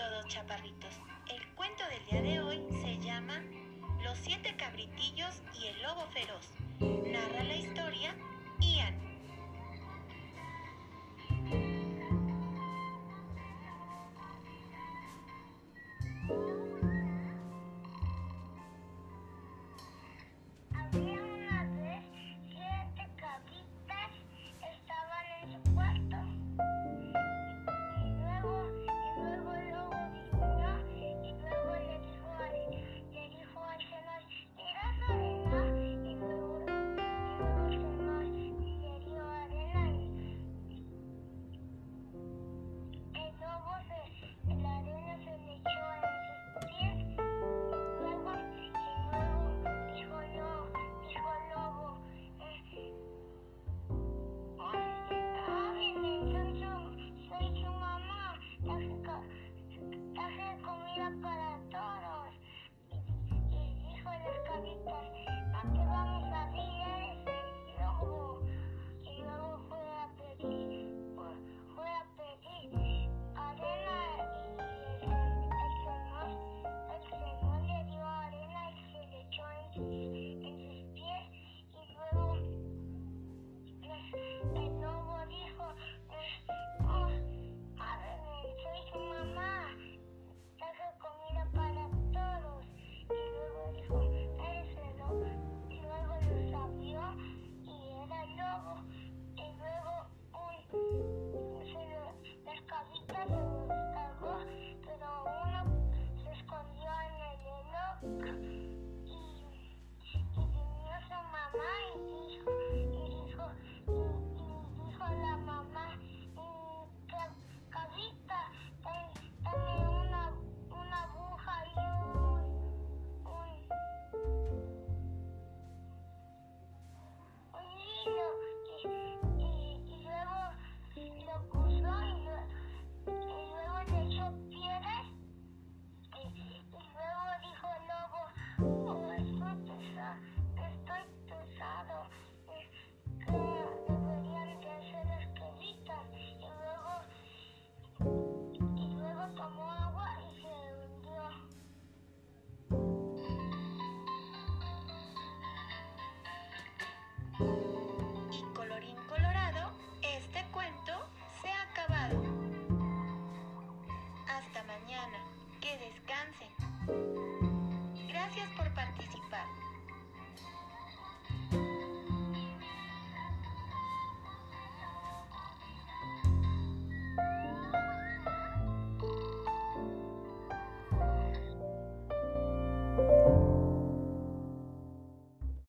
todos, chaparritos. El cuento del día de hoy se llama Los siete cabritillos y el lobo feroz. Narra la historia